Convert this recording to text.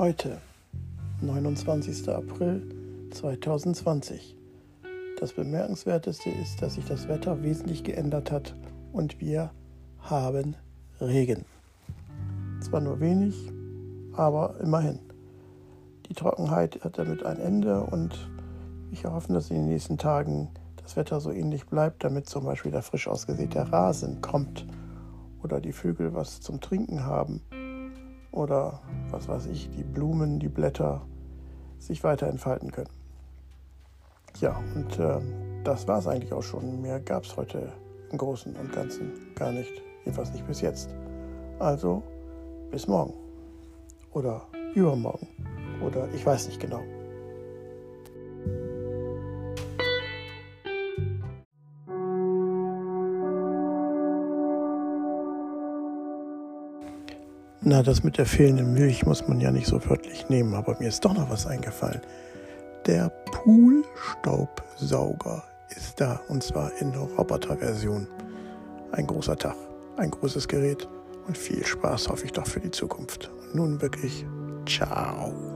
Heute, 29. April 2020. Das Bemerkenswerteste ist, dass sich das Wetter wesentlich geändert hat und wir haben Regen. Zwar nur wenig, aber immerhin. Die Trockenheit hat damit ein Ende und ich hoffe, dass in den nächsten Tagen das Wetter so ähnlich bleibt, damit zum Beispiel der frisch ausgesäte Rasen kommt oder die Vögel was zum Trinken haben oder was weiß ich, die Blumen, die Blätter sich weiter entfalten können. Ja, und äh, das war es eigentlich auch schon. Mehr gab es heute im Großen und Ganzen gar nicht. Jedenfalls nicht bis jetzt. Also bis morgen. Oder übermorgen. Oder ich weiß nicht genau. Na, das mit der fehlenden Milch muss man ja nicht so wörtlich nehmen, aber mir ist doch noch was eingefallen. Der Poolstaubsauger ist da und zwar in Roboterversion. Ein großer Tag, ein großes Gerät und viel Spaß hoffe ich doch für die Zukunft. Und nun wirklich, ciao.